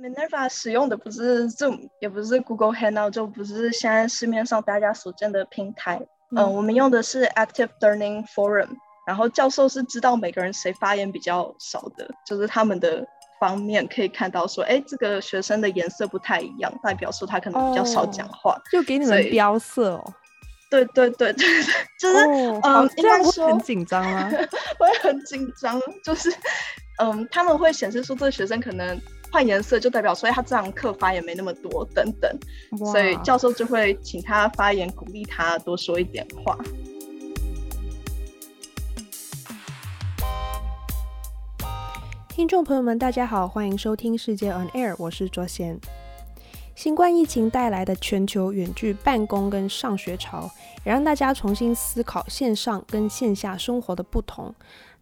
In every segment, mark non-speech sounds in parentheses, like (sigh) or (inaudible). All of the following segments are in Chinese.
Minerva 使用的不是 Zoom，也不是 Google Hangout，就不是现在市面上大家所见的平台。嗯、呃，我们用的是 Active Learning Forum，然后教授是知道每个人谁发言比较少的，就是他们的方面可以看到说，哎，这个学生的颜色不太一样，代表说他可能比较少讲话，哦、就给你们标色哦。对对对对对，就是、哦、嗯，应该说很紧张啊，(laughs) 会很紧张，就是嗯，他们会显示出这个学生可能换颜色，就代表说他这堂课发言没那么多等等，所以教授就会请他发言，鼓励他多说一点话。听众朋友们，大家好，欢迎收听世界 On Air，我是卓贤。新冠疫情带来的全球远距办公跟上学潮，也让大家重新思考线上跟线下生活的不同。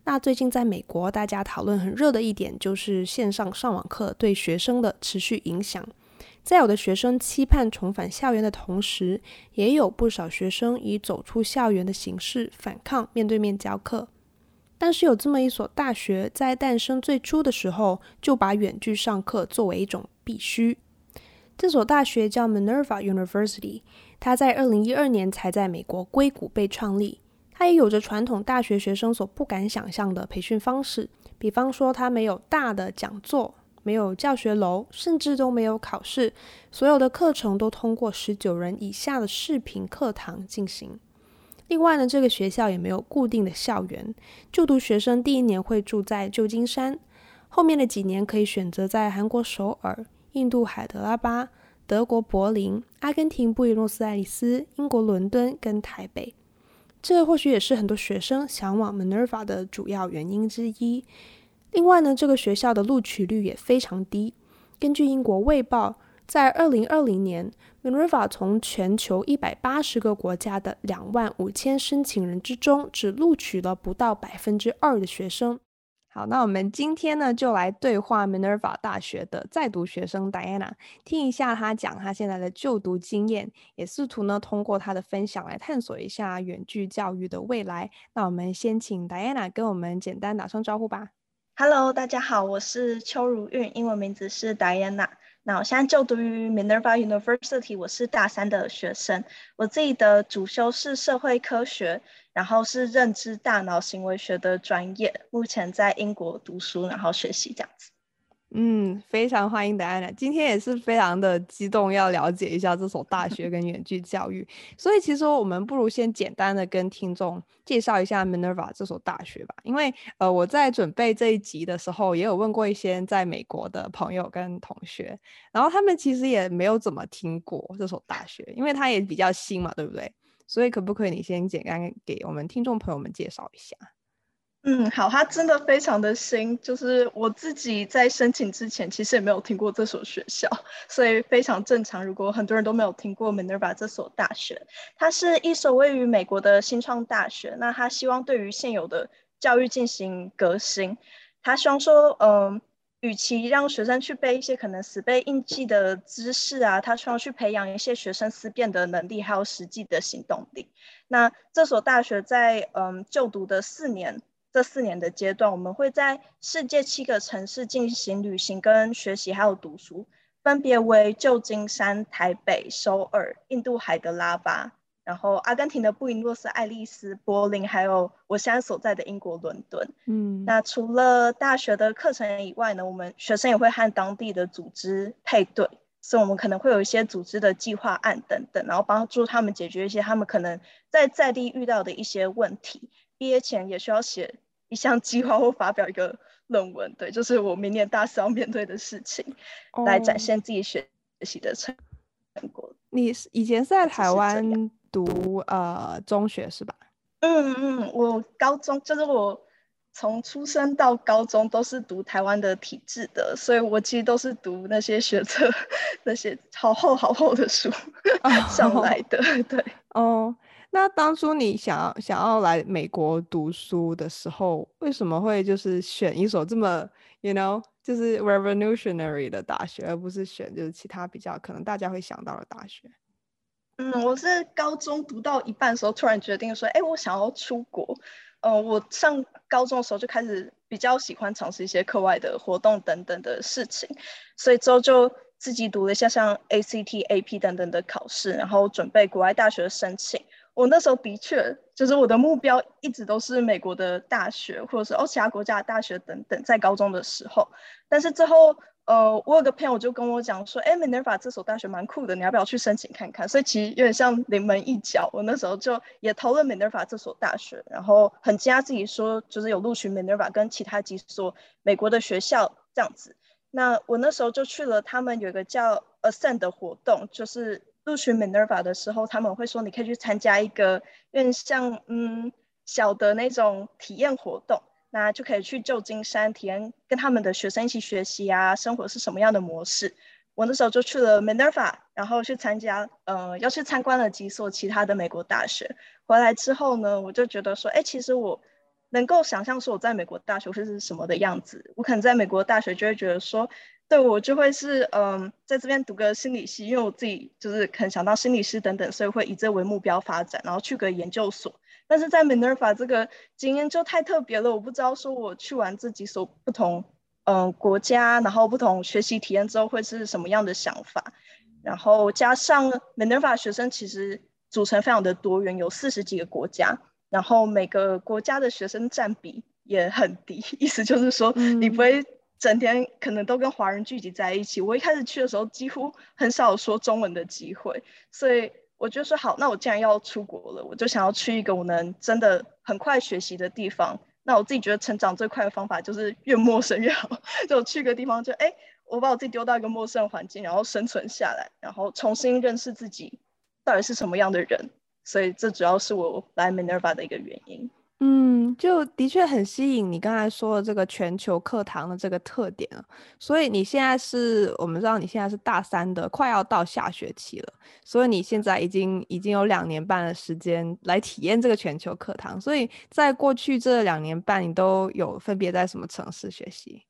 那最近在美国，大家讨论很热的一点就是线上上网课对学生的持续影响。在有的学生期盼重返校园的同时，也有不少学生以走出校园的形式反抗面对面教课。但是有这么一所大学，在诞生最初的时候，就把远距上课作为一种必须。这所大学叫 Minerva University，它在二零一二年才在美国硅谷被创立。它也有着传统大学学生所不敢想象的培训方式，比方说它没有大的讲座，没有教学楼，甚至都没有考试，所有的课程都通过十九人以下的视频课堂进行。另外呢，这个学校也没有固定的校园，就读学生第一年会住在旧金山，后面的几年可以选择在韩国首尔。印度海德拉巴、德国柏林、阿根廷布宜诺斯艾利斯、英国伦敦跟台北，这或许也是很多学生向往 Minerva 的主要原因之一。另外呢，这个学校的录取率也非常低。根据英国卫报，在二零二零年，Minerva 从全球一百八十个国家的两万五千申请人之中，只录取了不到百分之二的学生。好，那我们今天呢，就来对话 Minerva 大学的在读学生 Diana，听一下她讲她现在的就读经验，也试图呢通过她的分享来探索一下远距教育的未来。那我们先请 Diana 跟我们简单打声招呼吧。Hello，大家好，我是邱如韵，英文名字是 Diana。那我现在就读于 Minerva University，我是大三的学生，我自己的主修是社会科学。然后是认知大脑行为学的专业，目前在英国读书，然后学习这样子。嗯，非常欢迎戴安娜，今天也是非常的激动，要了解一下这所大学跟远距教育。所以其实我们不如先简单的跟听众介绍一下 Minerva 这所大学吧。因为呃我在准备这一集的时候，也有问过一些在美国的朋友跟同学，然后他们其实也没有怎么听过这所大学，因为它也比较新嘛，对不对？所以可不可以你先简单给我们听众朋友们介绍一下？嗯，好，它真的非常的新，就是我自己在申请之前其实也没有听过这所学校，所以非常正常。如果很多人都没有听过 Minerva 这所大学，它是一所位于美国的新创大学。那他希望对于现有的教育进行革新，他希望说，嗯。与其让学生去背一些可能死背硬记的知识啊，他希望去培养一些学生思辨的能力，还有实际的行动力。那这所大学在嗯就读的四年，这四年的阶段，我们会在世界七个城市进行旅行跟学习，还有读书，分别为旧金山、台北、首尔、印度海德拉巴。然后，阿根廷的布宜诺斯艾利斯、柏林，还有我现在所在的英国伦敦。嗯，那除了大学的课程以外呢，我们学生也会和当地的组织配对，所以我们可能会有一些组织的计划案等等，然后帮助他们解决一些他们可能在在地遇到的一些问题。毕业前也需要写一项计划或发表一个论文，对，就是我明年大四要面对的事情，哦、来展现自己学习的成果。你以前是在台湾？读呃中学是吧？嗯嗯，我高中就是我从出生到高中都是读台湾的体制的，所以我其实都是读那些学测 (laughs) 那些好厚好厚的书、(laughs) 哦、上来的。对哦，那当初你想要想要来美国读书的时候，为什么会就是选一所这么 you know 就是 revolutionary 的大学，而不是选就是其他比较可能大家会想到的大学？嗯，我是高中读到一半的时候，突然决定说，哎，我想要出国。呃，我上高中的时候就开始比较喜欢尝试一些课外的活动等等的事情，所以之后就自己读了一下像 ACT、AP 等等的考试，然后准备国外大学的申请。我那时候的确就是我的目标一直都是美国的大学，或者是哦其他国家的大学等等，在高中的时候，但是之后。呃，我有个朋友就跟我讲说，哎，Minerva 这所大学蛮酷的，你要不要去申请看看？所以其实有点像临门一脚。我那时候就也投了 Minerva 这所大学，然后很惊讶自己说，就是有录取 Minerva 跟其他几所美国的学校这样子。那我那时候就去了他们有一个叫 Ascend 的活动，就是录取 Minerva 的时候，他们会说你可以去参加一个有点像嗯小的那种体验活动。那就可以去旧金山体验，跟他们的学生一起学习啊，生活是什么样的模式。我那时候就去了 Minerva，然后去参加，呃，要去参观了几所其他的美国大学。回来之后呢，我就觉得说，哎，其实我能够想象说我在美国大学会是什么的样子。我可能在美国大学就会觉得说，对我就会是，嗯、在这边读个心理系，因为我自己就是很想当心理师等等，所以会以这为目标发展，然后去个研究所。但是在 Minerva 这个经验就太特别了，我不知道说我去完这几所不同嗯、国家，然后不同学习体验之后会是什么样的想法，然后加上 Minerva 学生其实组成非常的多元，有四十几个国家，然后每个国家的学生占比也很低，意思就是说你不会整天可能都跟华人聚集在一起。我一开始去的时候几乎很少有说中文的机会，所以。我就说好，那我既然要出国了，我就想要去一个我能真的很快学习的地方。那我自己觉得成长最快的方法就是越陌生越好。(laughs) 就去个地方就，就哎，我把我自己丢到一个陌生的环境，然后生存下来，然后重新认识自己到底是什么样的人。所以这主要是我来 Minerva 的一个原因。嗯，就的确很吸引你刚才说的这个全球课堂的这个特点啊。所以你现在是我们知道你现在是大三的，快要到下学期了，所以你现在已经已经有两年半的时间来体验这个全球课堂。所以在过去这两年半，你都有分别在什么城市学习？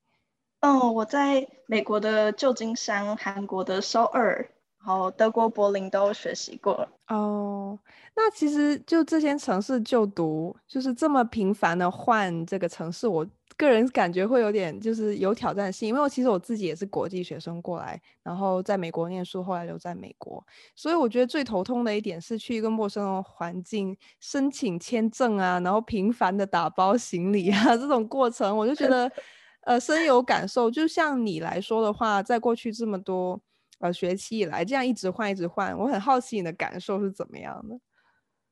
嗯，我在美国的旧金山，韩国的首尔。然后德国柏林都学习过哦。那其实就这些城市就读，就是这么频繁的换这个城市，我个人感觉会有点就是有挑战性。因为我其实我自己也是国际学生过来，然后在美国念书，后来留在美国，所以我觉得最头痛的一点是去一个陌生的环境申请签证啊，然后频繁的打包行李啊，这种过程我就觉得 (laughs) 呃深有感受。就像你来说的话，在过去这么多。呃，学期以来这样一直换一直换，我很好奇你的感受是怎么样的？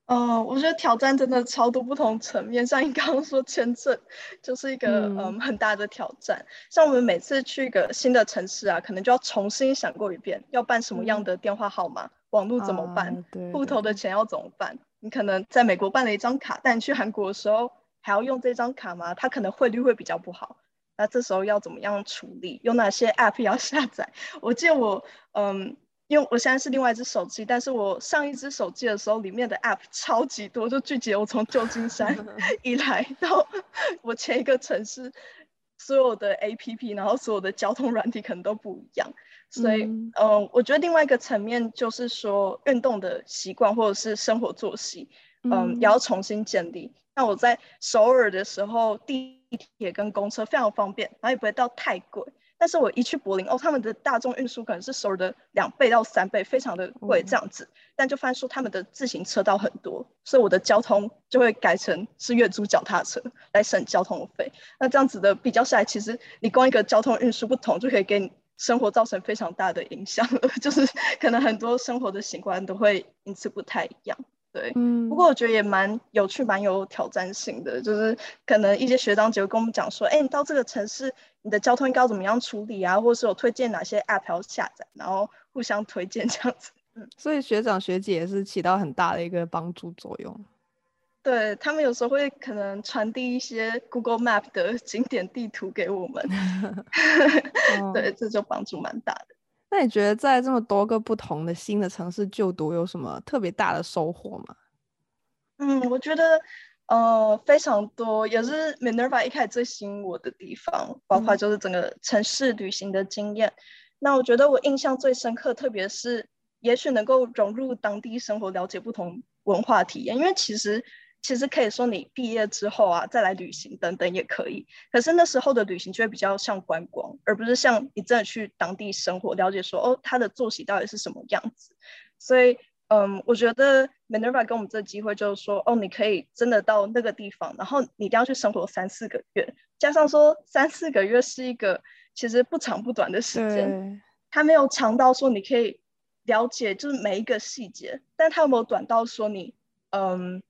哦、呃，我觉得挑战真的超多不同层面，像你刚刚说签证就是一个嗯、呃、很大的挑战。像我们每次去一个新的城市啊，可能就要重新想过一遍，要办什么样的电话号码，嗯、网络怎么办，啊、对对对，户头的钱要怎么办？你可能在美国办了一张卡，但你去韩国的时候还要用这张卡吗？它可能汇率会比较不好。那这时候要怎么样处理？有哪些 (laughs) App 要下载？我记得我，嗯，因为我现在是另外一只手机，但是我上一只手机的时候，里面的 App 超级多，就聚集我从旧金山 (laughs) 以来到 (laughs) 我前一个城市所有的 APP，然后所有的交通软体可能都不一样，所以，嗯，嗯，我觉得另外一个层面就是说，运动的习惯或者是生活作息，嗯，嗯，也要重新建立。那我在首尔的时候，地铁跟公车非常方便，然后也不会到太贵。但是我一去柏林，哦，他们的大众运输可能是首尔的两倍到三倍，非常的贵这样子。嗯、但就发现说他们的自行车道很多，所以我的交通就会改成是月租脚踏车来省交通费。那这样子的比较下来，其实你光一个交通运输不同，就可以给你生活造成非常大的影响了。(laughs) 就是可能很多生活的习惯都会因此不太一样。对，嗯，不过我觉得也蛮有趣，蛮有挑战性的。就是可能一些学长姐会跟我们讲说，哎，你到这个城市，你的交通应该要怎么样处理啊？或者是有推荐哪些 app 要下载，然后互相推荐这样子。嗯，所以学长学姐也是起到很大的一个帮助作用。对，他们有时候会可能传递一些 Google Map 的 (laughs) 景点地图给我们 (laughs) (laughs) 哦、对，这就帮助蛮大的。那你觉得在这么多个不同的新的城市就读有什么特别大的收获吗？嗯，我觉得呃非常多，也是 Minerva 一开始最吸引我的地方，包括就是整个城市旅行的经验。嗯、那我觉得我印象最深刻，特别是也许能够融入当地生活，了解不同文化体验。因为其实其实可以说你毕业之后啊，再来旅行等等也可以。可是那时候的旅行就会比较像观光，而不是像你真的去当地生活，了解说哦，他的作息到底是什么样子。所以。嗯，我觉得 Minerva 给我们这个机会，就是说，哦，你可以真的到那个地方，然后你一定要去生活三四个月，加上说三四个月是一个其实不长不短的时间，它没有长到说你可以了解就是每一个细节，但它有没有短到说你嗯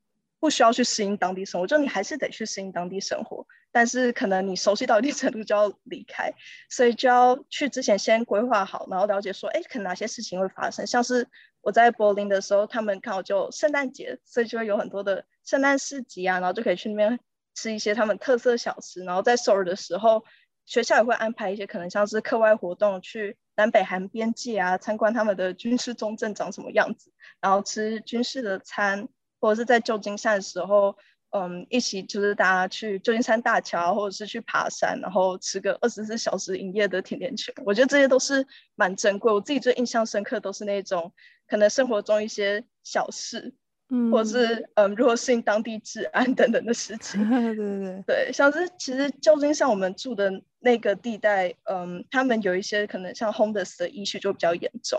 不需要去适应当地生活，就你还是得去适应当地生活，但是可能你熟悉到一定程度就要离开，(laughs) 所以就要去之前先规划好，然后了解说，哎，可能哪些事情会发生，像是。我在柏林的时候，他们刚好就圣诞节，所以就会有很多的圣诞市集啊，然后就可以去那边吃一些他们特色小吃。然后在首尔的时候，学校也会安排一些可能像是课外活动，去南北韩边界啊，参观他们的军事重镇长什么样子，然后吃军事的餐，或者是在旧金山的时候。嗯，一起就是大家去旧金山大桥，或者是去爬山，然后吃个二十四小时营业的甜甜圈。我觉得这些都是蛮珍贵。我自己最印象深刻都是那种可能生活中一些小事，嗯，或者是嗯，如何适应当地治安等等的事 (laughs) 情。对对对，对，像是其实旧金山我们住的那个地带，嗯，他们有一些可能像 homeless 的 issue 就比较严重。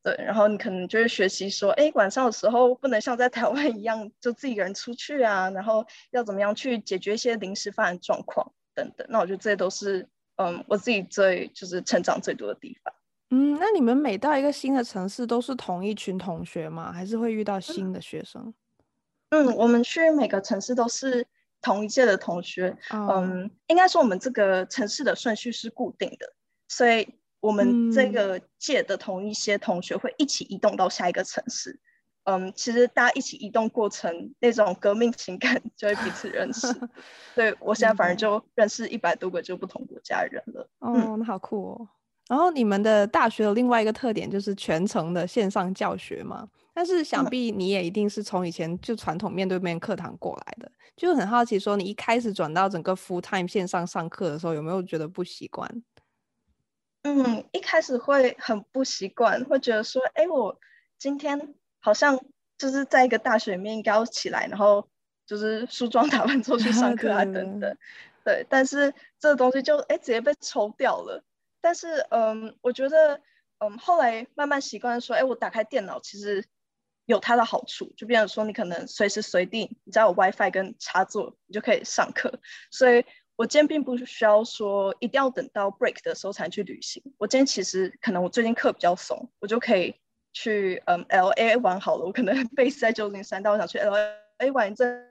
对，然后你可能就会学习说，哎，晚上的时候不能像在台湾一样，就自己一个人出去啊，然后要怎么样去解决一些临时发生状况等等。那我觉得这些都是，嗯，我自己最就是成长最多的地方。嗯，那你们每到一个新的城市都是同一群同学吗？还是会遇到新的学生？嗯，我们去每个城市都是同一届的同学。哦、嗯，应该说我们这个城市的顺序是固定的，所以。我们这个届的同一些同学会一起移动到下一个城市，嗯，其实大家一起移动过程那种革命情感就会彼此认识。(laughs) 对，我现在反而就认识一百多个就不同国家的人了。哦，那好酷哦。然后你们的大学的另外一个特点就是全程的线上教学嘛？但是想必你也一定是从以前就传统面对面课堂过来的，就很好奇说你一开始转到整个 full time 线上上课的时候，有没有觉得不习惯？嗯，一开始会很不习惯，会觉得说，哎，我今天好像就是在一个大学里面应该要起来，然后就是梳妆打扮之后去上课啊，(laughs) 等等。对，但是这个东西就哎直接被抽掉了。但是嗯，我觉得嗯后来慢慢习惯说，哎，我打开电脑其实有它的好处，就比如说你可能随时随地你只要有 WiFi 跟插座，你就可以上课，所以。我今天并不需要说一定要等到 break 的时候才去旅行。我今天其实可能我最近课比较松，我就可以去嗯 LA 玩好了。我可能 base 在旧金山，但我想去 LA 玩一阵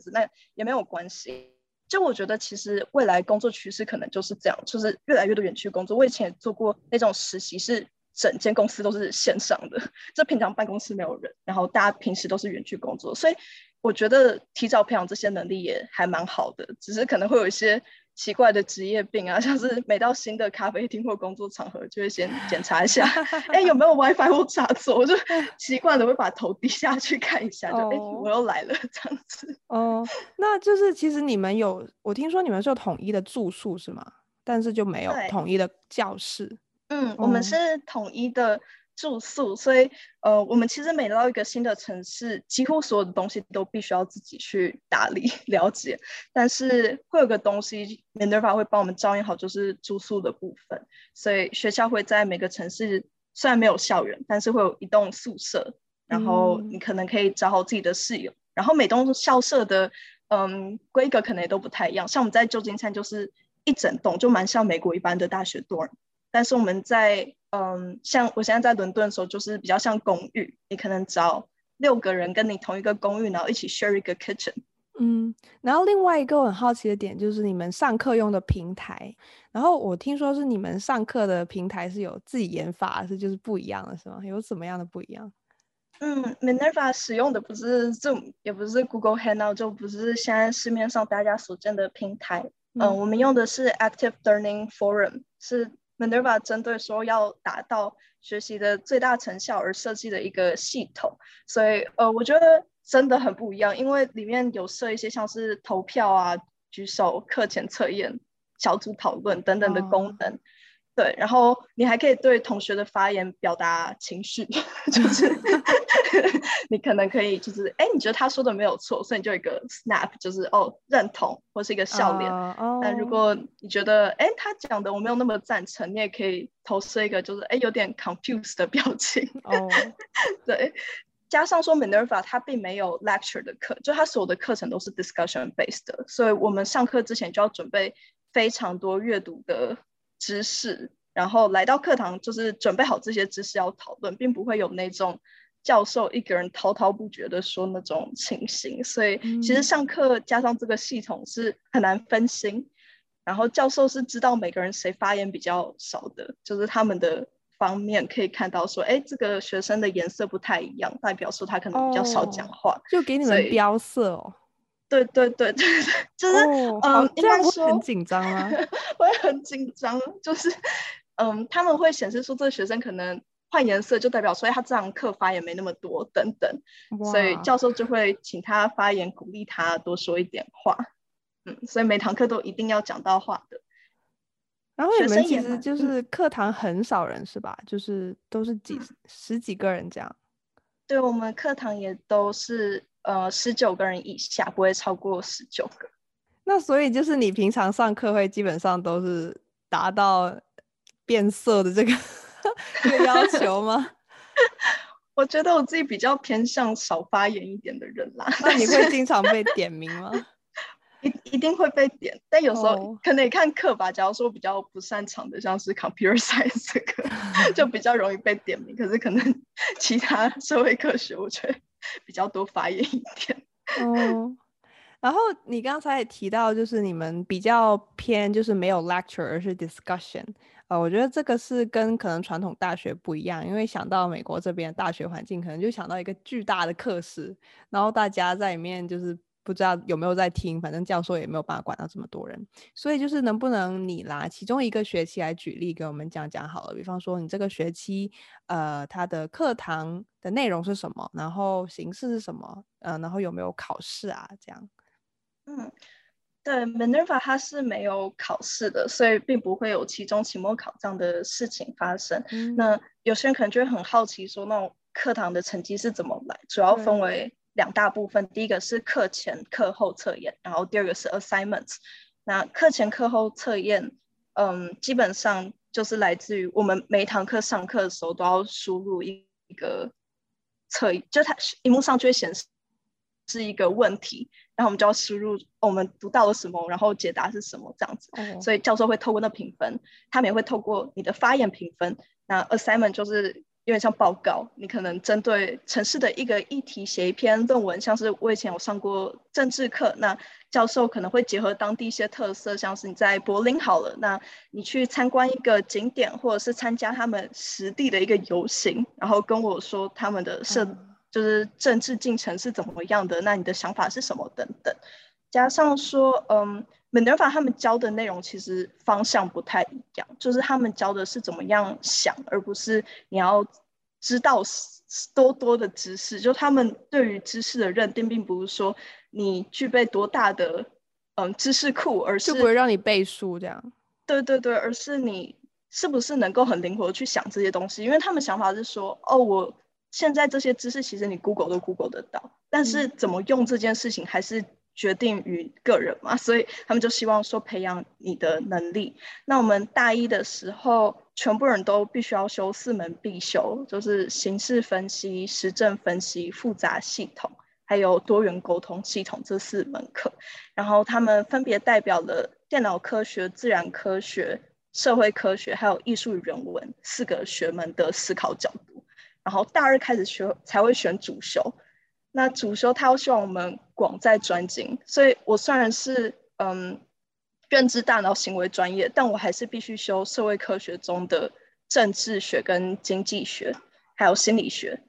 子，那也没有关系。就我觉得其实未来工作趋势可能就是这样，就是越来越多远距工作。我以前也做过那种实习，是整间公司都是线上的，(laughs) 就平常办公室没有人，然后大家平时都是远距工作，所以。我觉得提早培养这些能力也还蛮好的，只是可能会有一些奇怪的职业病啊，像是每到新的咖啡厅或工作场合，就会先检查一下，(laughs) 哎，有没有 WiFi 或插座，我就习惯了会把头低下去看一下，就哎、oh. 我又来了这样子。哦，oh. 那就是其实你们有，我听说你们是有统一的住宿是吗？但是就没有统一的教室。嗯，我们是统一的。住宿，所以呃，我们其实每到一个新的城市，几乎所有的东西都必须要自己去打理 (laughs) 了解。但是会有个东西，Minerva 会帮我们照应好，就是住宿的部分。所以学校会在每个城市，虽然没有校园，但是会有一栋宿舍，然后你可能可以找好自己的室友。嗯、然后每栋校舍的嗯规格可能也都不太一样，像我们在旧金山就是一整栋，就蛮像美国一般的大学 dorm。但是我们在嗯，像我现在在伦敦的时候，就是比较像公寓，你可能找六个人跟你同一个公寓，然后一起 share 一个 kitchen。嗯，然后另外一个我很好奇的点就是你们上课用的平台，然后我听说是你们上课的平台是有自己研发，是就是不一样的，是吗？有什么样的不一样？嗯，Minerva 使用的不是 Zoom，也不是 Google Hangout，就不是现在市面上大家所见的平台。嗯，嗯，我们用的是 Active Learning Forum，是。Minerva 针对说要达到学习的最大成效而设计的一个系统，所以呃，我觉得真的很不一样，因为里面有设一些像是投票啊、举手、课前测验、小组讨论等等的功能。Oh. 对，然后你还可以对同学的发言表达情绪，(laughs) 就是 (laughs) 你可能可以就是哎，你觉得他说的没有错，所以你就一个 snap，就是哦认同或是一个笑脸。Uh, 但如果你觉得哎他讲的我没有那么赞成，你也可以投射一个就是哎有点 confused 的表情。哦，oh. (laughs) 对，加上说 Minerva 它并没有 lecture 的课，就它所有的课程都是 discussion based 的，所以我们上课之前就要准备非常多阅读的。知识，然后来到课堂就是准备好这些知识要讨论，并不会有那种教授一个人滔滔不绝的说那种情形。所以其实上课加上这个系统是很难分心，然后教授是知道每个人谁发言比较少的，就是他们的方面可以看到说，哎，这个学生的颜色不太一样，代表说他可能比较少讲话，哦、就给你们标色哦。对对对对，就是、哦、嗯，应该说很紧张啊，(laughs) 我也很紧张，就是嗯，他们会显示出这个学生可能换颜色，就代表所以他这堂课发言没那么多等等，所以教授就会请他发言，鼓励他多说一点话。嗯，所以每堂课都一定要讲到话的。然后你们其实就是课堂很少人是吧？嗯、就是都是几、嗯、十几个人这样。对，我们课堂也都是。呃，十九个人以下，不会超过十九个。那所以就是你平常上课会基本上都是达到变色的这个 (laughs) 这个要求吗？(laughs) 我觉得我自己比较偏向少发言一点的人啦。那你会经常被 (laughs) 点名吗？一一定会被点，但有时候可能也看课吧。假如说比较不擅长的，像是 computer science 这个，就比较容易被点名。可是可能其他社会科学，我觉得。比较多发言一点哦，然后你刚才也提到，就是你们比较偏就是没有 lecture 而是 discussion，呃，我觉得这个是跟可能传统大学不一样，因为想到美国这边大学环境，可能就想到一个巨大的课室，然后大家在里面就是。不知道有没有在听，反正教授也没有办法管到这么多人，所以就是能不能你拿其中一个学期来举例给我们讲讲好了。比方说你这个学期，呃，它的课堂的内容是什么，然后形式是什么，呃，然后有没有考试啊？这样。嗯，对，Minerva 它是没有考试的，所以并不会有期中、期末考这样的事情发生。嗯、那有些人可能就会很好奇，说那种课堂的成绩是怎么来？主要分为。两大部分，第一个是课前课后测验，然后第二个是 assignments。那课前课后测验，嗯，基本上就是来自于我们每一堂课上课的时候都要输入一一个测，就它荧幕上就会显示是一个问题，然后我们就要输入我们读到了什么，然后解答是什么这样子。Oh. 所以教授会透过那评分，他们也会透过你的发言评分。那 assignment 就是。有点像报告，你可能针对城市的一个议题写一篇论文，像是我以前有上过政治课，那教授可能会结合当地一些特色，像是你在柏林好了，那你去参观一个景点，或者是参加他们实地的一个游行，然后跟我说他们的社、嗯、就是政治进程是怎么样的，那你的想法是什么等等，加上说，嗯。Minerva 他们教的内容其实方向不太一样，就是他们教的是怎么样想，而不是你要知道多多的知识。就他们对于知识的认定，并不是说你具备多大的嗯知识库，而是就不会让你背书这样。对对对，而是你是不是能够很灵活的去想这些东西？因为他们想法是说，哦，我现在这些知识其实你 Google 都 Google 得到，但是怎么用这件事情还是。决定于个人嘛，所以他们就希望说培养你的能力。那我们大一的时候，全部人都必须要修四门必修，就是形式分析、实证分析、复杂系统，还有多元沟通系统这四门课。然后他们分别代表了电脑科学、自然科学、社会科学，还有艺术与人文四个学门的思考角度。然后大二开始学才会选主修。那主修他要希望我们广在专精，所以我虽然是嗯认知大脑行为专业，但我还是必须修社会科学中的政治学跟经济学，还有心理学，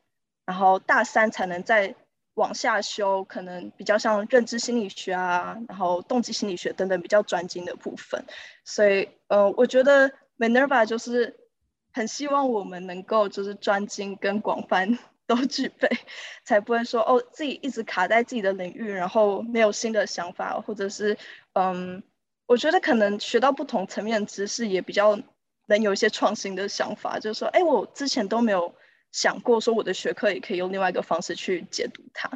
然后大三才能再往下修，可能比较像认知心理学啊，然后动机心理学等等比较专精的部分。所以呃，我觉得 Minerva 就是很希望我们能够就是专精跟广泛。都具备，才不会说哦，自己一直卡在自己的领域，然后没有新的想法，或者是嗯，我觉得可能学到不同层面的知识也比较能有一些创新的想法，就是说，哎，我之前都没有想过，说我的学科也可以用另外一个方式去解读它。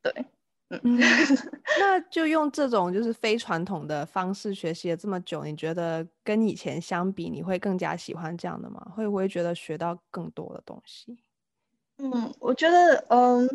对，嗯，(laughs) 那就用这种就是非传统的方式学习了这么久，你觉得跟以前相比，你会更加喜欢这样的吗？会不会觉得学到更多的东西？嗯，我觉得，嗯，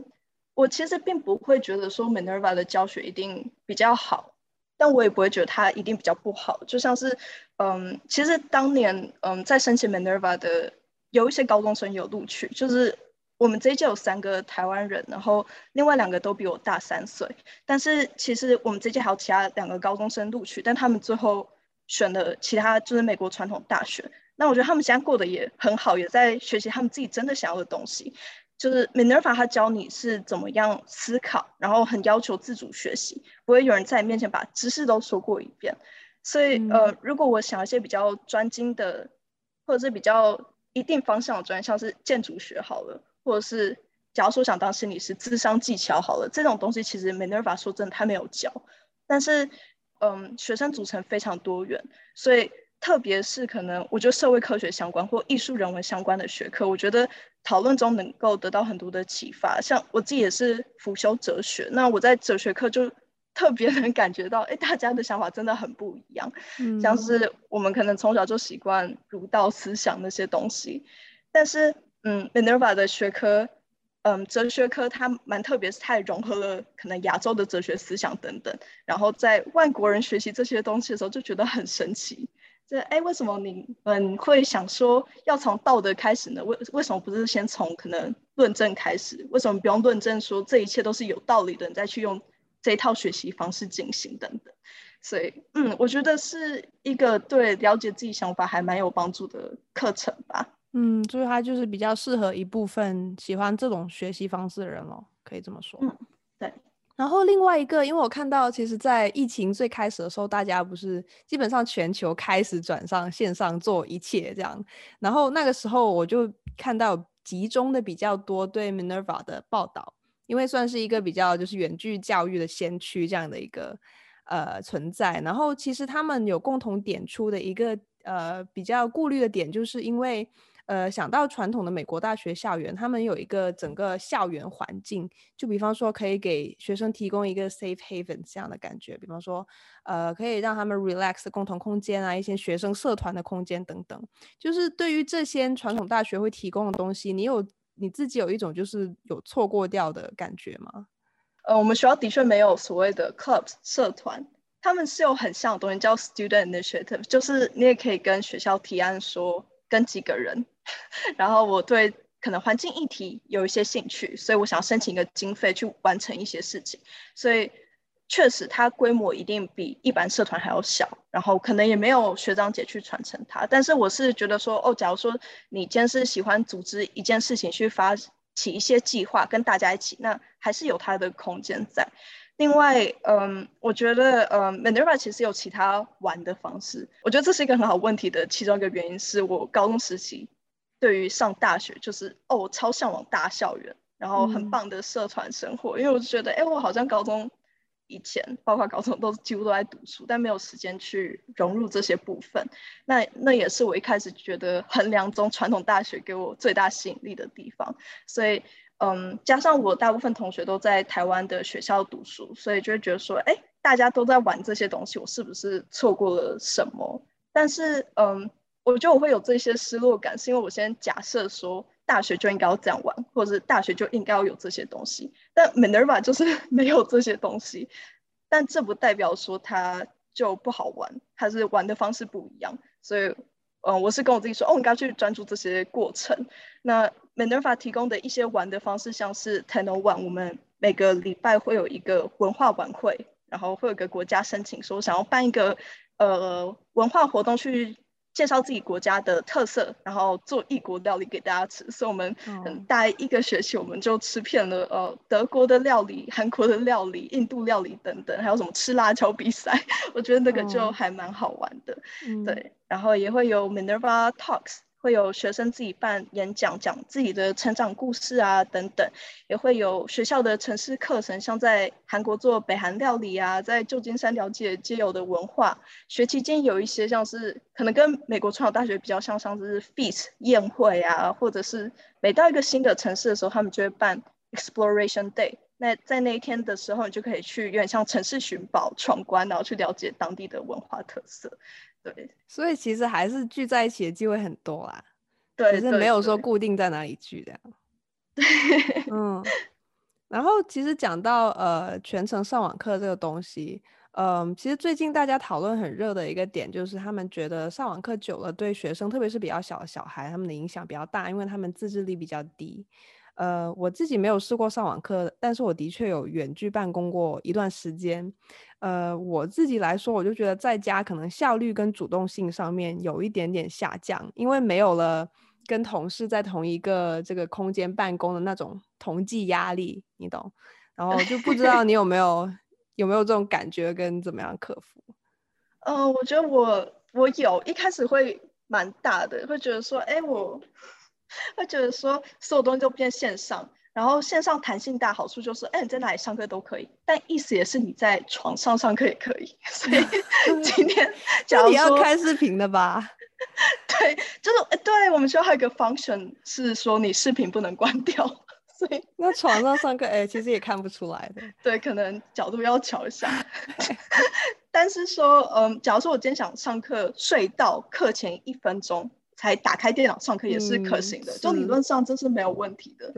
我其实并不会觉得说 Minerva 的教学一定比较好，但我也不会觉得它一定比较不好。就像是，嗯，其实当年，嗯，在申请 Minerva 的有一些高中生有录取，就是我们这一届有三个台湾人，然后另外两个都比我大三岁。但是其实我们这一届还有其他两个高中生录取，但他们最后选了其他就是美国传统大学。那我觉得他们现在过得也很好，也在学习他们自己真的想要的东西。就是 Minerva 他教你是怎么样思考，然后很要求自主学习，不会有人在你面前把知识都说过一遍。所以，嗯、呃，如果我想一些比较专精的，或者是比较一定方向的专项，是建筑学好了，或者是假如说想当心理师，智商技巧好了，这种东西其实 Minerva 说真的他没有教。但是，嗯，学生组成非常多元，所以。特别是可能，我觉得社会科学相关或艺术人文相关的学科，我觉得讨论中能够得到很多的启发。像我自己也是辅修哲学，那我在哲学课就特别能感觉到，哎，大家的想法真的很不一样。嗯，像是我们可能从小就习惯儒道思想那些东西，但是，嗯，Minerva 的学科，嗯，哲学科它蛮特别，是它融合了可能亚洲的哲学思想等等，然后在外国人学习这些东西的时候，就觉得很神奇。这哎，为什么你们会想说要从道德开始呢？为为什么不是先从可能论证开始？为什么不用论证说这一切都是有道理的？你再去用这一套学习方式进行等等。所以，嗯，我觉得是一个对了解自己想法还蛮有帮助的课程吧。嗯，所以它就是比较适合一部分喜欢这种学习方式的人咯，可以这么说。嗯，对。然后另外一个，因为我看到，其实，在疫情最开始的时候，大家不是基本上全球开始转上线上做一切这样。然后那个时候，我就看到集中的比较多对 Minerva 的报道，因为算是一个比较就是远距教育的先驱这样的一个呃存在。然后其实他们有共同点出的一个呃比较顾虑的点，就是因为。呃，想到传统的美国大学校园，他们有一个整个校园环境，就比方说可以给学生提供一个 safe haven 这样的感觉，比方说，呃，可以让他们 relax 的共同空间啊，一些学生社团的空间等等。就是对于这些传统大学会提供的东西，你有你自己有一种就是有错过掉的感觉吗？呃，我们学校的确没有所谓的 clubs 社团，他们是有很像的东西叫 student initiative，就是你也可以跟学校提案说跟几个人。然后我对可能环境议题有一些兴趣，所以我想申请一个经费去完成一些事情。所以确实，它规模一定比一般社团还要小，然后可能也没有学长姐去传承它。但是我是觉得说，哦，假如说你今天是喜欢组织一件事情去发起一些计划，跟大家一起，那还是有它的空间在。另外，嗯，我觉得，嗯，Manera 其实有其他玩的方式。我觉得这是一个很好问题的其中一个原因，是我高中时期。对于上大学，就是哦，我超向往大校园，然后很棒的社团生活。嗯、因为我就觉得，哎，我好像高中以前，包括高中都几乎都在读书，但没有时间去融入这些部分。那那也是我一开始觉得衡量中传统大学给我最大吸引力的地方。所以，嗯，加上我大部分同学都在台湾的学校读书，所以就会觉得说，哎，大家都在玩这些东西，我是不是错过了什么？但是，嗯。我觉得我会有这些失落感，是因为我先假设说大学就应该要这样玩，或者是大学就应该要有这些东西。但 Minerva 就是 (laughs) 没有这些东西，但这不代表说它就不好玩，它是玩的方式不一样。所以，嗯，我是跟我自己说，哦，我应该去专注这些过程。那 Minerva 提供的一些玩的方式，像是1001，我们每个礼拜会有一个文化晚会，然后会有个国家申请说想要办一个呃文化活动去。介绍自己国家的特色，然后做异国料理给大家吃。所以我们嗯，大概一个学期我们就吃遍了呃德国的料理、韩国的料理、印度料理等等，还有什么吃辣椒比赛。(laughs) 我觉得那个就还蛮好玩的。嗯、对，然后也会有 Minerva Talks，会有学生自己办演讲，讲自己的成长故事啊等等，也会有学校的城市课程，像在韩国做北韩料理啊，在旧金山了解街友的文化。学期间有一些像是可能跟美国传统大学比较像，像是 feast 宴会啊，或者是每到一个新的城市的时候，他们就会办 exploration day。那在那一天的时候，你就可以去有点像城市寻宝闯关，然后去了解当地的文化特色。对，所以其实还是聚在一起的机会很多啦。对，只是没有说固定在哪里聚这样。对，嗯。然后其实讲到呃全程上网课这个东西，嗯、呃，其实最近大家讨论很热的一个点就是他们觉得上网课久了对学生，特别是比较小的小孩，他们的影响比较大，因为他们自制力比较低。呃，我自己没有试过上网课，但是我的确有远距办公过一段时间。呃，我自己来说，我就觉得在家可能效率跟主动性上面有一点点下降，因为没有了跟同事在同一个这个空间办公的那种同济压力，你懂？然后就不知道你有 (laughs) 没有有没有这种感觉跟怎么样克服？嗯、呃，我觉得我我有一开始会蛮大的，会觉得说，哎，我。会觉得说所有东西都变线上，然后线上弹性大，好处就是，哎，你在哪里上课都可以。但意思也是你在床上上课也可以。所以 (laughs) 今天 (laughs) 假如你要开视频的吧？(laughs) 对，就是，哎，对我们学校还有一个 function 是说你视频不能关掉，所以那床上上课，哎，其实也看不出来的。对，可能角度要调一下。但是说，嗯，假如说我今天想上课，睡到课前一分钟。才打开电脑上课也是可行的，嗯、就理论上这是没有问题的。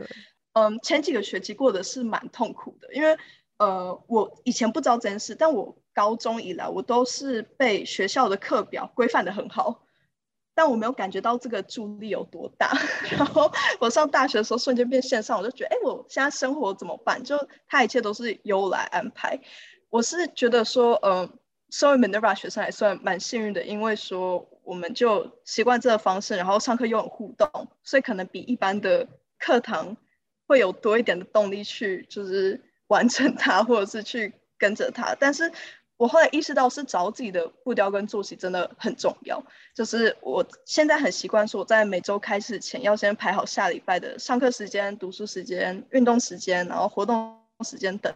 嗯，前几个学期过得是蛮痛苦的，因为呃，我以前不知道这件事，但我高中以来我都是被学校的课表规范的很好，但我没有感觉到这个助力有多大。(laughs) 然后我上大学的时候瞬间变线上，我就觉得，哎，我现在生活怎么办？就他一切都是由我来安排。我是觉得说，呃，身为 Minerva 学生还算蛮幸运的，因为说。我们就习惯这个方式，然后上课又很互动，所以可能比一般的课堂会有多一点的动力去就是完成它，或者是去跟着它。但是我后来意识到，是找自己的步调跟作息真的很重要。就是我现在很习惯说，我在每周开始前要先排好下礼拜的上课时间、读书时间、运动时间，然后活动时间等。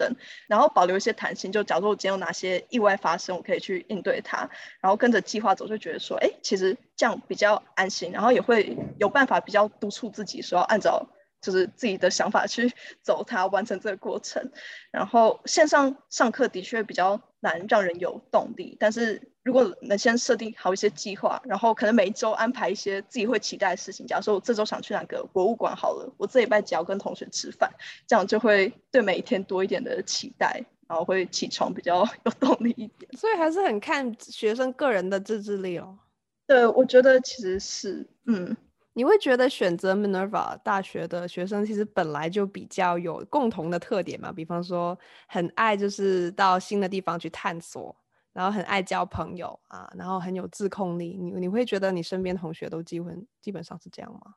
等，然后保留一些弹性，就假如我今天有哪些意外发生，我可以去应对它，然后跟着计划走，就觉得说，哎，其实这样比较安心，然后也会有办法比较督促自己，说按照就是自己的想法去 (laughs) 走它，完成这个过程。然后线上上课的确比较难让人有动力，但是。如果能先设定好一些计划，然后可能每一周安排一些自己会期待的事情。假如说我这周想去哪个博物馆，好了，我这礼拜只要跟同学吃饭，这样就会对每一天多一点的期待，然后会起床比较有动力一点。所以还是很看学生个人的自制力哦。对，我觉得其实是，嗯，你会觉得选择 Minerva 大学的学生其实本来就比较有共同的特点嘛？比方说很爱就是到新的地方去探索。然后很爱交朋友啊，然后很有自控力。你你会觉得你身边同学都基本基本上是这样吗？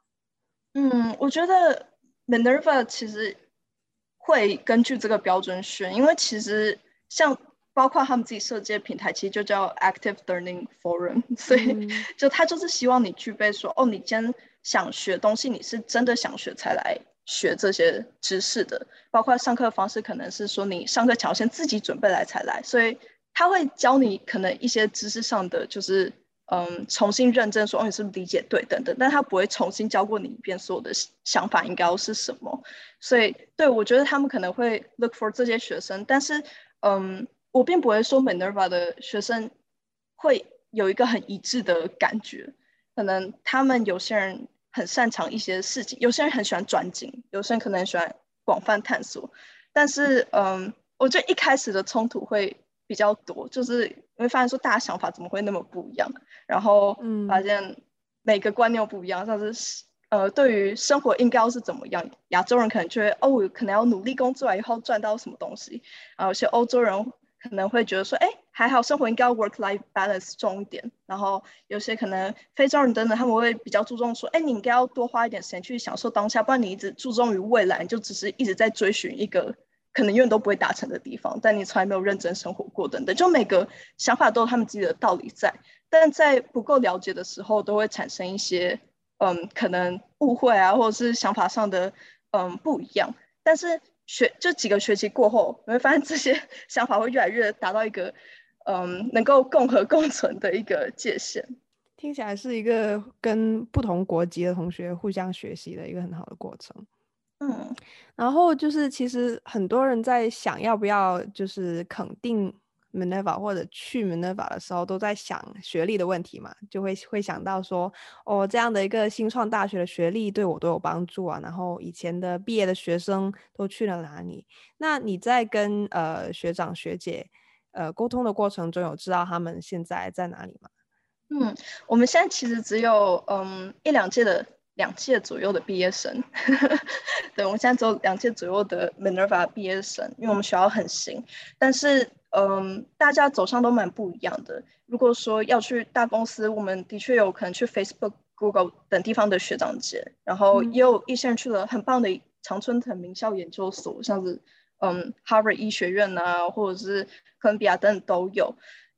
嗯，我觉得 Minerva 其实会根据这个标准选，因为其实像包括他们自己设计的平台，其实就叫 Active Learning Forum，所以就他就是希望你具备说，哦，你今天想学东西，你是真的想学才来学这些知识的。包括上课方式，可能是说你上课前要先自己准备来才来，所以。他会教你可能一些知识上的，就是嗯，重新认证说哦，你是不是理解对等等，但他不会重新教过你一遍所有的想法应该要是什么。所以，对，我觉得他们可能会 look for 这些学生，但是嗯，我并不会说 Minerva 的学生会有一个很一致的感觉。可能他们有些人很擅长一些事情，有些人很喜欢专精，有些人可能喜欢广泛探索。但是嗯，我觉得一开始的冲突会。比较多，就是你会发现说，大家想法怎么会那么不一样？然后发现每个观念不一样，像是呃，对于生活应该要是怎么样，亚洲人可能觉得哦，可能要努力工作以后赚到什么东西，然后有些欧洲人可能会觉得说，哎，还好生活应该要 work-life balance 重一点，然后有些可能非洲人等等，他们会比较注重说，哎，你应该要多花一点时间去享受当下，不然你一直注重于未来，你就只是一直在追寻一个。可能永远都不会达成的地方，但你从来没有认真生活过等等，就每个想法都有他们自己的道理在。但在不够了解的时候，都会产生一些嗯，可能误会啊，或者是想法上的嗯不一样。但是学就几个学期过后，你会发现这些 (laughs) 想法会越来越达到一个嗯能够共和共存的一个界限。听起来是一个跟不同国籍的同学互相学习的一个很好的过程。嗯，然后就是其实很多人在想要不要就是肯定 Minerva 或者去 Minerva 的时候，都在想学历的问题嘛，就会会想到说，哦，这样的一个新创大学的学历对我都有帮助啊。然后以前的毕业的学生都去了哪里？那你在跟呃学长学姐呃沟通的过程中，有知道他们现在在哪里吗？嗯，我们现在其实只有嗯一两届的。两届左右的毕业生，(laughs) 对，我们现在只有两届左右的 Minerva 毕业生，因为我们学校很新，但是嗯，大家走向都蛮不一样的。如果说要去大公司，我们的确有可能去 Facebook、Google 等地方的学长姐，然后也有一些人去了很棒的常春藤名校研究所，像是嗯 Harvard 医学院啊，或者是哥伦比亚等等都有，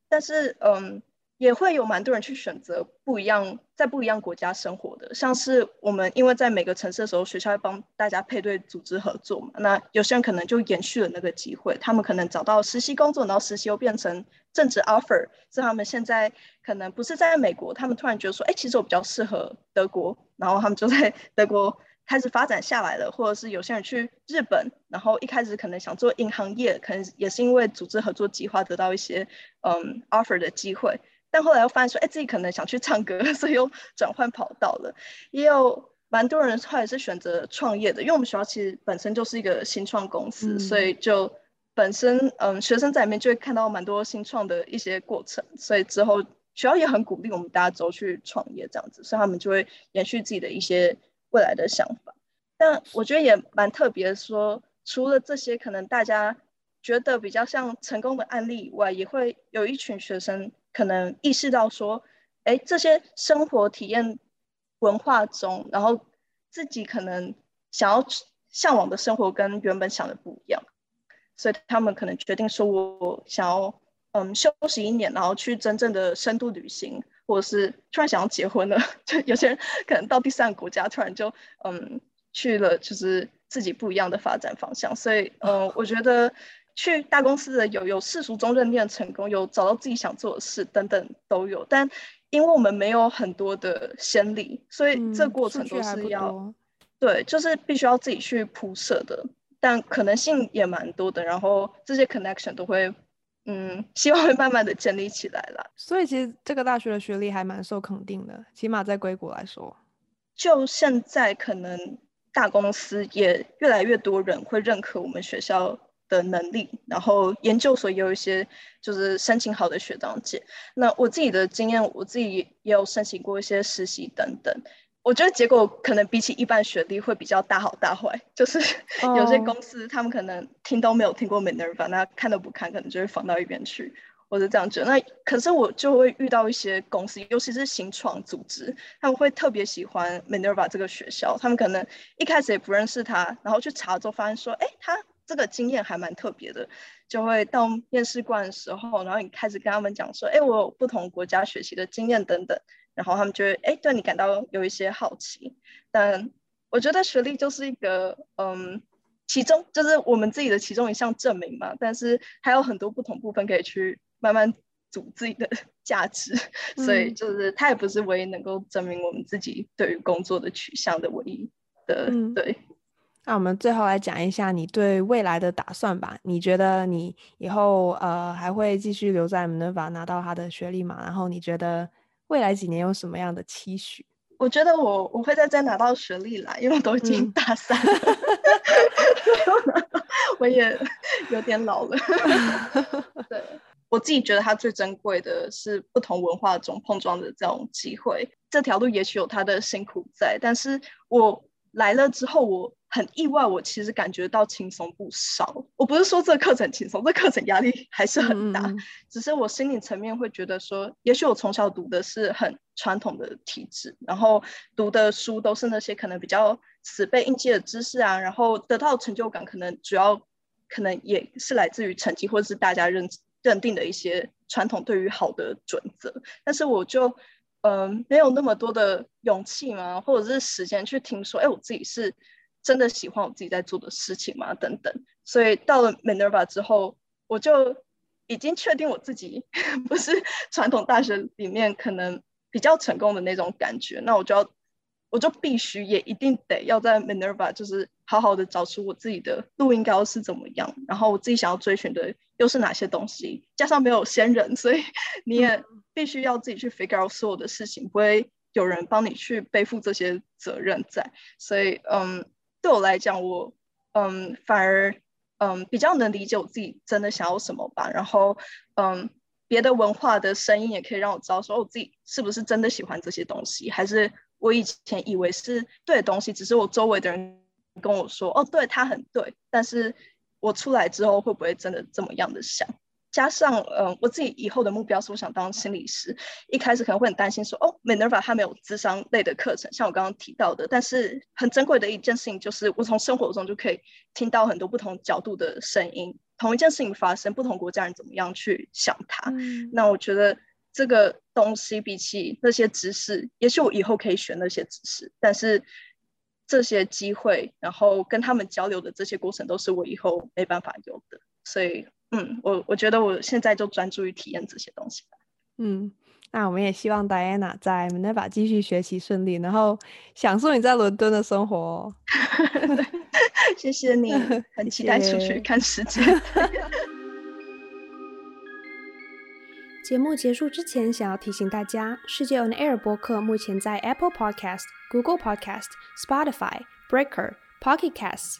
但是嗯。也会有蛮多人去选择不一样，在不一样国家生活的，像是我们因为在每个城市的时候，学校会帮大家配对组织合作嘛。那有些人可能就延续了那个机会，他们可能找到实习工作，然后实习又变成正职 offer，所以他们现在可能不是在美国，他们突然觉得说，哎，其实我比较适合德国，然后他们就在德国开始发展下来了，或者是有些人去日本，然后一开始可能想做银行业，可能也是因为组织合作计划得到一些嗯 offer 的机会。但后来又发现说，哎，自己可能想去唱歌，(laughs) 所以又转换跑道了。也有蛮多人后来是选择创业的，因为我们学校其实本身就是一个新创公司，嗯、所以就本身嗯，学生在里面就会看到蛮多新创的一些过程，所以之后学校也很鼓励我们大家都去创业这样子，所以他们就会延续自己的一些未来的想法。但我觉得也蛮特别说，说除了这些可能大家觉得比较像成功的案例以外，也会有一群学生。可能意识到说，哎，这些生活体验文化中，然后自己可能想要向往的生活跟原本想的不一样，所以他们可能决定说，我想要嗯休息一年，然后去真正的深度旅行，或者是突然想要结婚了。(laughs) 就有些人可能到第三个国家，突然就嗯去了，就是自己不一样的发展方向。所以嗯，我觉得。去大公司的有有世俗中认定的成功，有找到自己想做的事等等都有，但因为我们没有很多的先例，所以这过程都是要、嗯、对，就是必须要自己去铺设的，但可能性也蛮多的，然后这些 connection 都会嗯，希望会慢慢的建立起来了。所以其实这个大学的学历还蛮受肯定的，起码在硅谷来说，就现在可能大公司也越来越多人会认可我们学校的能力，然后研究所也有一些就是申请好的学长姐。那我自己的经验，我自己也有申请过一些实习等等。我觉得结果可能比起一般学历会比较大好大坏，就是 (laughs) 有些公司他们可能听都没有听过 Minerva，那看都不看，可能就会放到一边去。我是这样觉得。那可是我就会遇到一些公司，尤其是新创组织，他们会特别喜欢 Minerva 这个学校。他们可能一开始也不认识他，然后去查之后发现说，哎，他。这个经验还蛮特别的，就会到面试官的时候，然后你开始跟他们讲说，哎，我有不同国家学习的经验等等，然后他们就会，哎，对你感到有一些好奇。但我觉得学历就是一个，嗯，其中就是我们自己的其中一项证明嘛，但是还有很多不同部分可以去慢慢组自己的 (laughs) 价值，嗯、所以就是它也不是唯一能够证明我们自己对于工作的取向的唯一的，嗯、对。那我们最后来讲一下你对未来的打算吧。你觉得你以后呃还会继续留在 Minerva 拿到他的学历吗？然后你觉得未来几年有什么样的期许？我觉得我我会再再拿到学历来，因为我都已经大三了，嗯、(laughs) 我也有点老了。对，我自己觉得它最珍贵的是不同文化中碰撞的这种机会。这条路也许有它的辛苦在，但是我来了之后我。很意外，我其实感觉到轻松不少。我不是说这课程轻松，这课程压力还是很大。嗯、(laughs) 只是我心理层面会觉得说，也许我从小读的是很传统的体制，然后读的书都是那些可能比较死背硬记的知识啊，然后得到的成就感可能主要可能也是来自于成绩或者是大家认认定的一些传统对于好的准则，但是我就嗯、呃、没有那么多的勇气嘛，或者是时间去听说，哎，我自己是真的喜欢我自己在做的事情吗？等等，所以到了 Minerva 之后，我就已经确定我自己 (laughs) 不是传统大学里面可能比较成功的那种感觉，那我就要。我就必须也一定得要在 Minerva 就是好好的找出我自己的路应该是怎么样，然后我自己想要追寻的又是哪些东西，加上没有先人，所以你也必须要自己去 figure out 所有的事情，不会有人帮你去背负这些责任在。所以，嗯，对我来讲，我嗯反而嗯比较能理解我自己真的想要什么吧。然后，嗯，别的文化的声音也可以让我知道说我自己是不是真的喜欢这些东西，还是。我以前以为是对的东西，只是我周围的人跟我说：“哦，对，他很对。”但是我出来之后会不会真的这么样的想？加上，嗯、呃，我自己以后的目标是我想当心理师。一开始可能会很担心说：“哦，Minerva 它没有智商类的课程，像我刚刚提到的。”但是很珍贵的一件事情就是，我从生活中就可以听到很多不同角度的声音。同一件事情发生，不同国家人怎么样去想它？嗯、那我觉得。这个东西比起那些知识，也许我以后可以学那些知识，但是这些机会，然后跟他们交流的这些过程，都是我以后没办法有的。所以，嗯，我我觉得我现在就专注于体验这些东西。嗯，那我们也希望 Diana 在 Minerva 继续学习顺利，然后享受你在伦敦的生活哦。(laughs) 谢谢你，(laughs) 很期待出去看世界。(laughs) 节目结束之前，想要提醒大家，世界 On Air 播客目前在 Apple Podcast、Google Podcast、Spotify、Breaker、Pocket Casts、